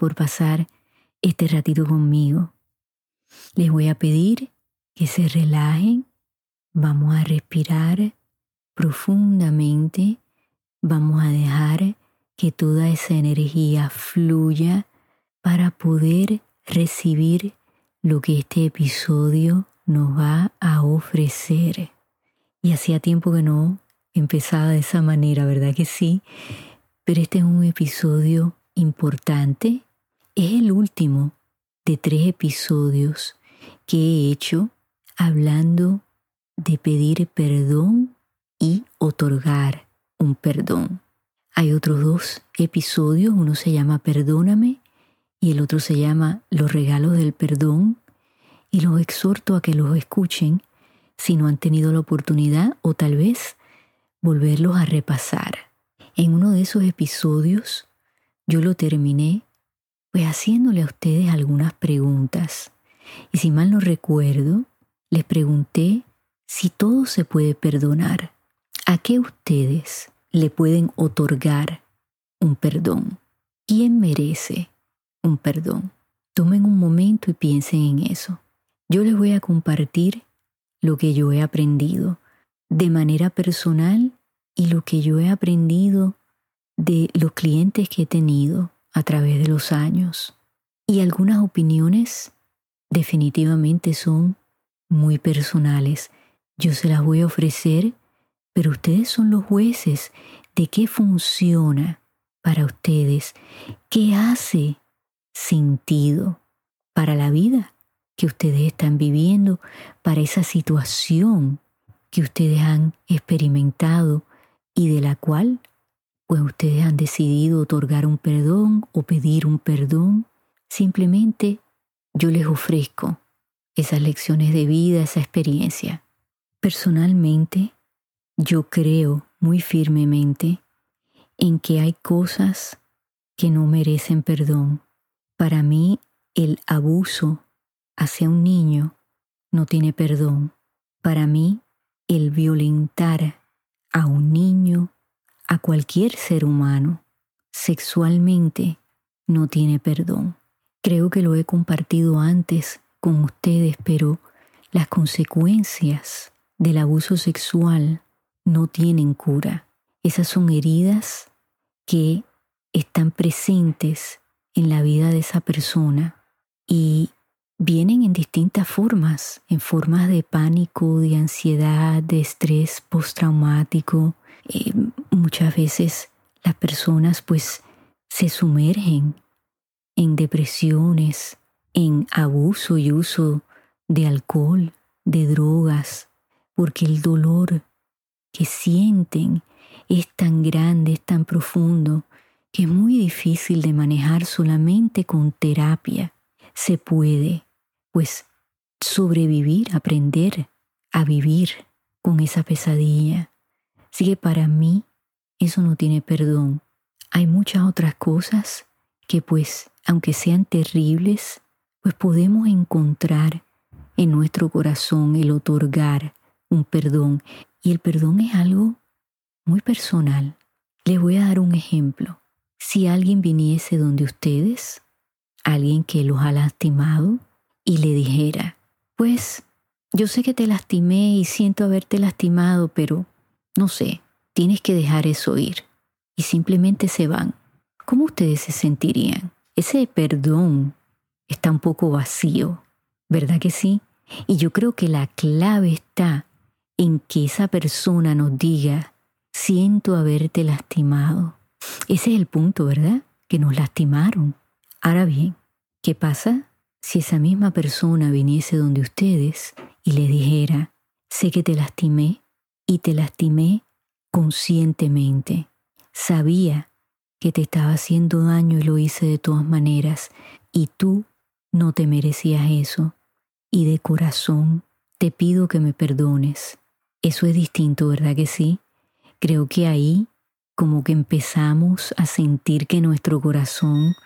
Por pasar este ratito conmigo. Les voy a pedir que se relajen, vamos a respirar profundamente, vamos a dejar que toda esa energía fluya para poder recibir lo que este episodio nos va a ofrecer. Y hacía tiempo que no empezaba de esa manera, ¿verdad que sí? Pero este es un episodio importante. Es el último de tres episodios que he hecho hablando de pedir perdón y otorgar un perdón. Hay otros dos episodios, uno se llama Perdóname y el otro se llama Los regalos del perdón y los exhorto a que los escuchen si no han tenido la oportunidad o tal vez volverlos a repasar. En uno de esos episodios yo lo terminé pues haciéndole a ustedes algunas preguntas. Y si mal no recuerdo, les pregunté si todo se puede perdonar. ¿A qué ustedes le pueden otorgar un perdón? ¿Quién merece un perdón? Tomen un momento y piensen en eso. Yo les voy a compartir lo que yo he aprendido de manera personal y lo que yo he aprendido de los clientes que he tenido a través de los años. Y algunas opiniones definitivamente son muy personales. Yo se las voy a ofrecer, pero ustedes son los jueces de qué funciona para ustedes, qué hace sentido para la vida que ustedes están viviendo, para esa situación que ustedes han experimentado y de la cual pues ustedes han decidido otorgar un perdón o pedir un perdón. Simplemente yo les ofrezco esas lecciones de vida, esa experiencia. Personalmente, yo creo muy firmemente en que hay cosas que no merecen perdón. Para mí, el abuso hacia un niño no tiene perdón. Para mí, el violentar a un niño, a cualquier ser humano, sexualmente, no tiene perdón. Creo que lo he compartido antes con ustedes, pero las consecuencias del abuso sexual no tienen cura. Esas son heridas que están presentes en la vida de esa persona y vienen en distintas formas, en formas de pánico, de ansiedad, de estrés postraumático. Eh, muchas veces las personas pues se sumergen en depresiones, en abuso y uso de alcohol, de drogas, porque el dolor que sienten es tan grande, es tan profundo, que es muy difícil de manejar solamente con terapia. Se puede, pues sobrevivir, aprender a vivir con esa pesadilla. Así que para mí eso no tiene perdón. Hay muchas otras cosas que pues, aunque sean terribles, pues podemos encontrar en nuestro corazón el otorgar un perdón. Y el perdón es algo muy personal. Les voy a dar un ejemplo. Si alguien viniese donde ustedes, alguien que los ha lastimado, y le dijera, pues yo sé que te lastimé y siento haberte lastimado, pero no sé, tienes que dejar eso ir. Y simplemente se van. ¿Cómo ustedes se sentirían? Ese perdón está un poco vacío, ¿verdad que sí? Y yo creo que la clave está en que esa persona nos diga, siento haberte lastimado. Ese es el punto, ¿verdad? Que nos lastimaron. Ahora bien, ¿qué pasa si esa misma persona viniese donde ustedes y le dijera, sé que te lastimé y te lastimé conscientemente? Sabía que te estaba haciendo daño y lo hice de todas maneras y tú no te merecías eso y de corazón te pido que me perdones. Eso es distinto, ¿verdad que sí? Creo que ahí como que empezamos a sentir que nuestro corazón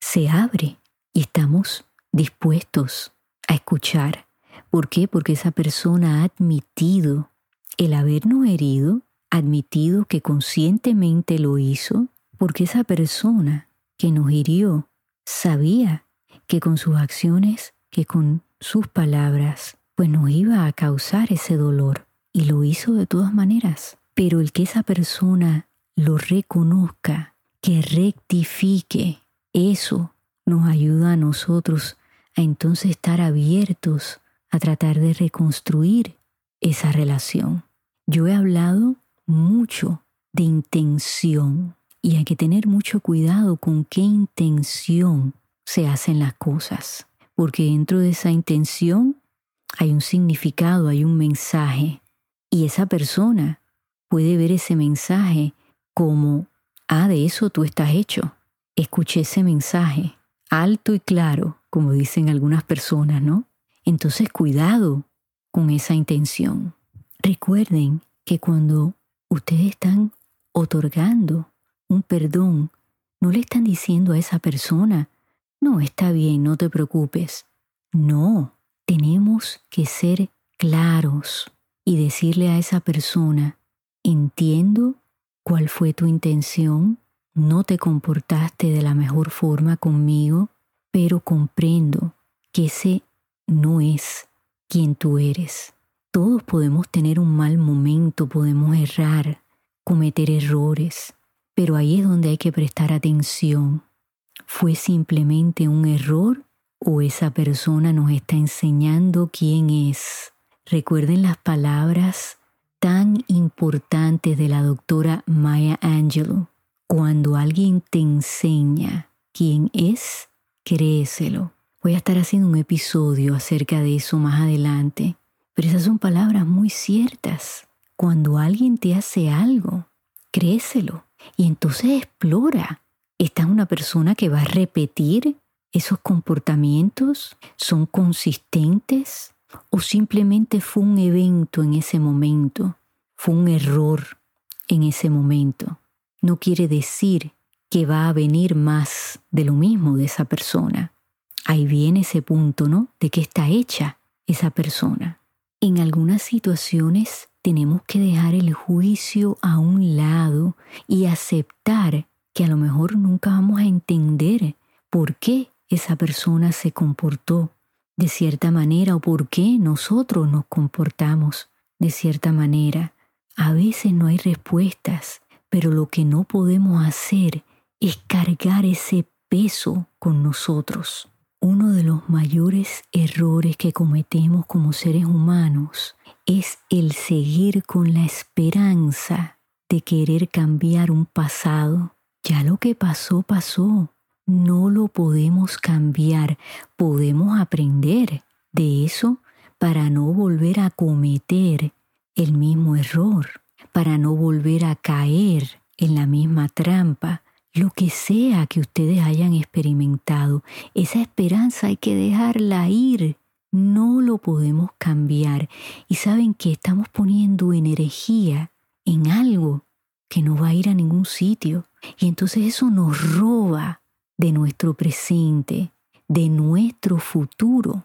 se abre y estamos dispuestos a escuchar. ¿Por qué? Porque esa persona ha admitido el habernos herido, admitido que conscientemente lo hizo, porque esa persona que nos hirió sabía que con sus acciones, que con sus palabras, pues nos iba a causar ese dolor y lo hizo de todas maneras. Pero el que esa persona lo reconozca, que rectifique, eso nos ayuda a nosotros a entonces estar abiertos a tratar de reconstruir esa relación. Yo he hablado mucho de intención y hay que tener mucho cuidado con qué intención se hacen las cosas, porque dentro de esa intención hay un significado, hay un mensaje y esa persona puede ver ese mensaje como, ah, de eso tú estás hecho. Escuché ese mensaje, alto y claro, como dicen algunas personas, ¿no? Entonces cuidado con esa intención. Recuerden que cuando ustedes están otorgando un perdón, no le están diciendo a esa persona, no, está bien, no te preocupes. No, tenemos que ser claros y decirle a esa persona, entiendo cuál fue tu intención, no te comportaste de la mejor forma conmigo, pero comprendo que ese no es quien tú eres. Todos podemos tener un mal momento, podemos errar, cometer errores, pero ahí es donde hay que prestar atención. ¿Fue simplemente un error o esa persona nos está enseñando quién es? Recuerden las palabras tan importantes de la doctora Maya Angelou. Cuando alguien te enseña quién es, créeselo. Voy a estar haciendo un episodio acerca de eso más adelante, pero esas son palabras muy ciertas. Cuando alguien te hace algo, créeselo y entonces explora. ¿Esta es una persona que va a repetir esos comportamientos? ¿Son consistentes? o simplemente fue un evento en ese momento, fue un error en ese momento. No quiere decir que va a venir más de lo mismo de esa persona. Ahí viene ese punto, ¿no? De qué está hecha esa persona. En algunas situaciones tenemos que dejar el juicio a un lado y aceptar que a lo mejor nunca vamos a entender por qué esa persona se comportó de cierta manera o por qué nosotros nos comportamos de cierta manera. A veces no hay respuestas, pero lo que no podemos hacer es cargar ese peso con nosotros. Uno de los mayores errores que cometemos como seres humanos es el seguir con la esperanza de querer cambiar un pasado. Ya lo que pasó, pasó. No lo podemos cambiar, podemos aprender de eso para no volver a cometer el mismo error, para no volver a caer en la misma trampa, lo que sea que ustedes hayan experimentado, esa esperanza hay que dejarla ir, no lo podemos cambiar. Y saben que estamos poniendo energía en algo que no va a ir a ningún sitio. Y entonces eso nos roba de nuestro presente, de nuestro futuro.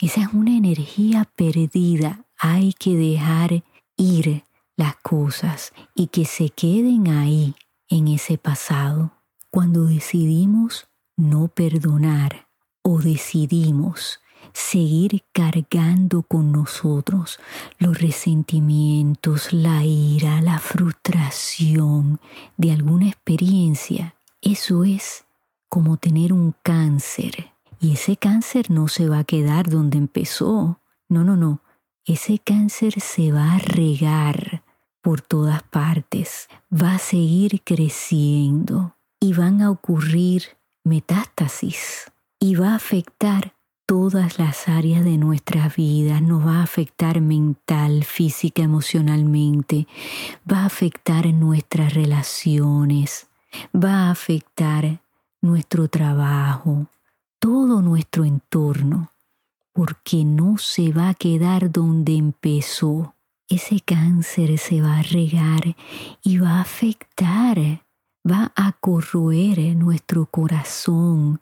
Esa es una energía perdida. Hay que dejar ir las cosas y que se queden ahí en ese pasado. Cuando decidimos no perdonar o decidimos seguir cargando con nosotros los resentimientos, la ira, la frustración de alguna experiencia, eso es como tener un cáncer Y ese cáncer no se va a quedar donde empezó. No, no, no. Ese cáncer se va a regar por todas partes. Va a seguir creciendo y van a ocurrir metástasis y va a afectar todas las áreas de nuestra vida, nos va a afectar mental, física, emocionalmente, va a afectar nuestras relaciones, va a afectar nuestro trabajo, todo nuestro entorno, porque no se va a quedar donde empezó. Ese cáncer se va a regar y va a afectar va a corroer nuestro corazón,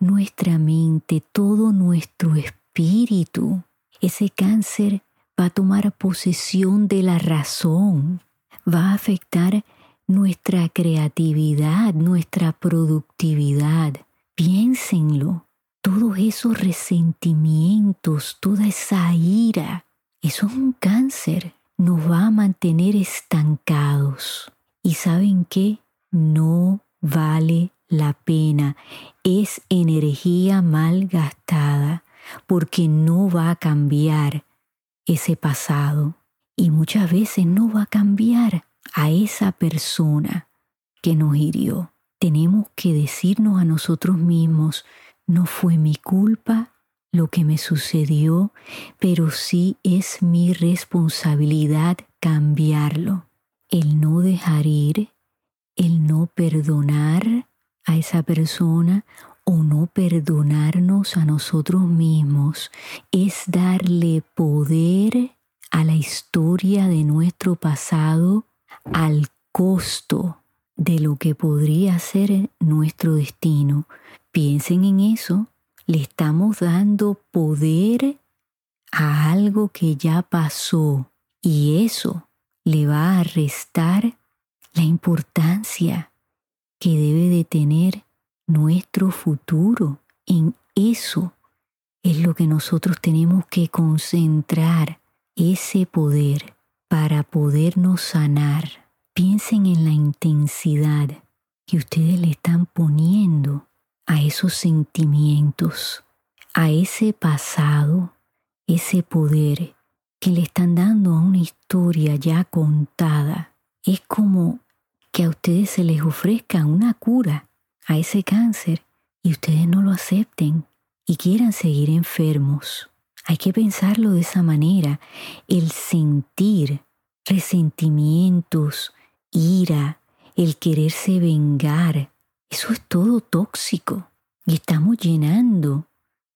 nuestra mente, todo nuestro espíritu. Ese cáncer va a tomar posesión de la razón, va a afectar nuestra creatividad, nuestra productividad. Piénsenlo, todos esos resentimientos, toda esa ira, eso es un cáncer, nos va a mantener estancados. ¿Y saben qué? No vale la pena, es energía mal gastada porque no va a cambiar ese pasado y muchas veces no va a cambiar a esa persona que nos hirió. Tenemos que decirnos a nosotros mismos, no fue mi culpa lo que me sucedió, pero sí es mi responsabilidad cambiarlo. El no dejar ir el no perdonar a esa persona o no perdonarnos a nosotros mismos es darle poder a la historia de nuestro pasado al costo de lo que podría ser nuestro destino. Piensen en eso, le estamos dando poder a algo que ya pasó y eso le va a restar la importancia que debe de tener nuestro futuro. En eso es lo que nosotros tenemos que concentrar, ese poder para podernos sanar. Piensen en la intensidad que ustedes le están poniendo a esos sentimientos, a ese pasado, ese poder que le están dando a una historia ya contada es como que a ustedes se les ofrezca una cura a ese cáncer y ustedes no lo acepten y quieran seguir enfermos. Hay que pensarlo de esa manera. El sentir resentimientos, ira, el quererse vengar, eso es todo tóxico. Y estamos llenando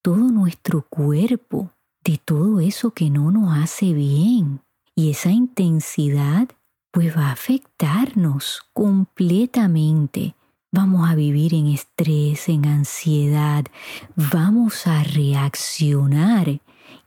todo nuestro cuerpo de todo eso que no nos hace bien. Y esa intensidad pues va a afectarnos completamente. Vamos a vivir en estrés, en ansiedad, vamos a reaccionar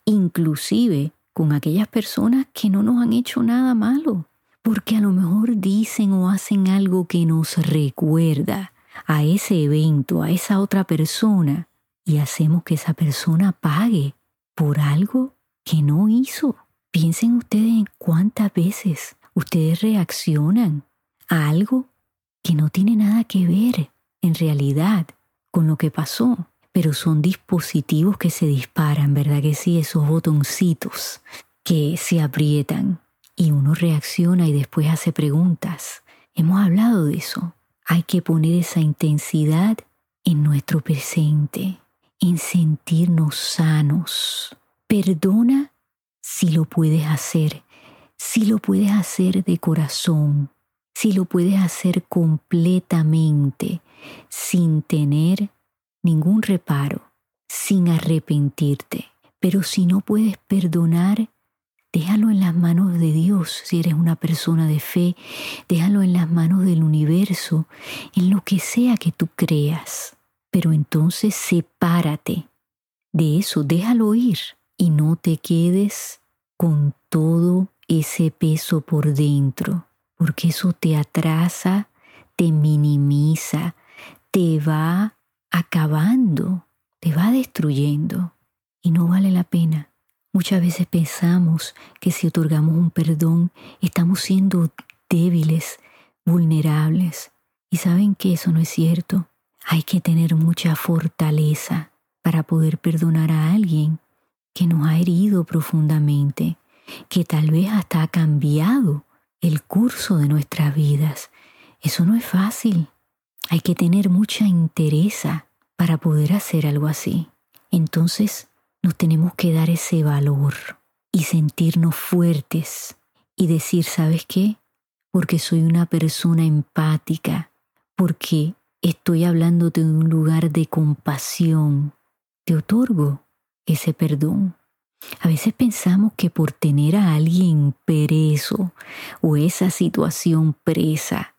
inclusive con aquellas personas que no nos han hecho nada malo, porque a lo mejor dicen o hacen algo que nos recuerda a ese evento, a esa otra persona, y hacemos que esa persona pague por algo que no hizo. Piensen ustedes en cuántas veces ustedes reaccionan a algo que no tiene nada que ver en realidad con lo que pasó, pero son dispositivos que se disparan, ¿verdad que sí? Esos botoncitos que se aprietan y uno reacciona y después hace preguntas. Hemos hablado de eso. Hay que poner esa intensidad en nuestro presente, en sentirnos sanos. Perdona si lo puedes hacer si lo puedes hacer de corazón, si lo puedes hacer completamente, sin tener ningún reparo, sin arrepentirte. Pero si no puedes perdonar, déjalo en las manos de Dios si eres una persona de fe, déjalo en las manos del universo, en lo que sea que tú creas. Pero entonces sepárate de eso, déjalo ir y no te quedes con todo ese peso por dentro, porque eso te atrasa, te minimiza, te va acabando, te va destruyendo y no vale la pena. Muchas veces pensamos que si otorgamos un perdón estamos siendo débiles, vulnerables. Y saben que eso no es cierto. Hay que tener mucha fortaleza para poder perdonar a alguien que nos ha herido profundamente, que tal vez hasta ha cambiado el curso de nuestras vidas. Eso no es fácil. Hay que tener mucha interesa para poder hacer algo así. Entonces nos tenemos que dar ese valor y sentirnos fuertes y decir, ¿sabes qué? Porque soy una persona empática, porque estoy hablándote de un lugar de compasión, te otorgo ese perdón. A veces pensamos que por tener a alguien preso o esa situación presa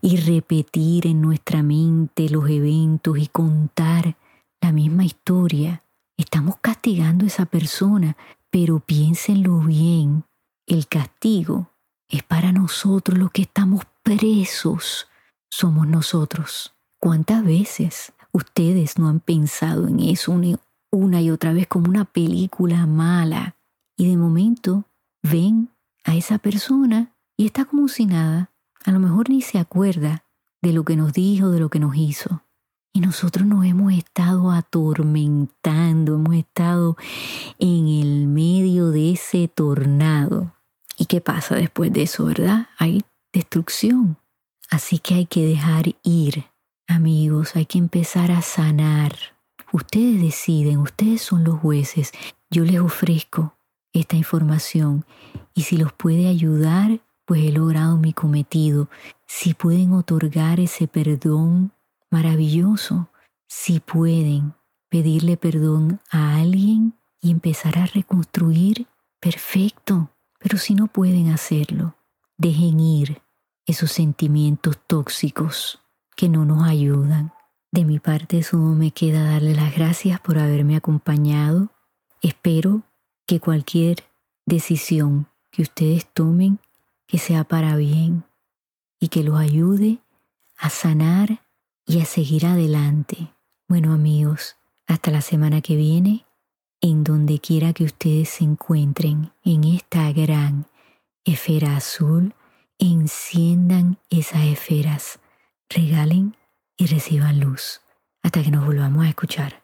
y repetir en nuestra mente los eventos y contar la misma historia, estamos castigando a esa persona, pero piénsenlo bien, el castigo es para nosotros los que estamos presos, somos nosotros. ¿Cuántas veces ustedes no han pensado en eso una y otra vez como una película mala y de momento ven a esa persona y está como si nada. A lo mejor ni se acuerda de lo que nos dijo, de lo que nos hizo. Y nosotros nos hemos estado atormentando, hemos estado en el medio de ese tornado. ¿Y qué pasa después de eso, verdad? Hay destrucción. Así que hay que dejar ir, amigos, hay que empezar a sanar Ustedes deciden, ustedes son los jueces. Yo les ofrezco esta información y si los puede ayudar, pues he logrado mi cometido. Si pueden otorgar ese perdón maravilloso, si pueden pedirle perdón a alguien y empezar a reconstruir, perfecto. Pero si no pueden hacerlo, dejen ir esos sentimientos tóxicos que no nos ayudan. De mi parte solo me queda darle las gracias por haberme acompañado. Espero que cualquier decisión que ustedes tomen, que sea para bien y que los ayude a sanar y a seguir adelante. Bueno amigos, hasta la semana que viene, en donde quiera que ustedes se encuentren en esta gran esfera azul, enciendan esas esferas, regalen y reciban luz hasta que nos volvamos a escuchar.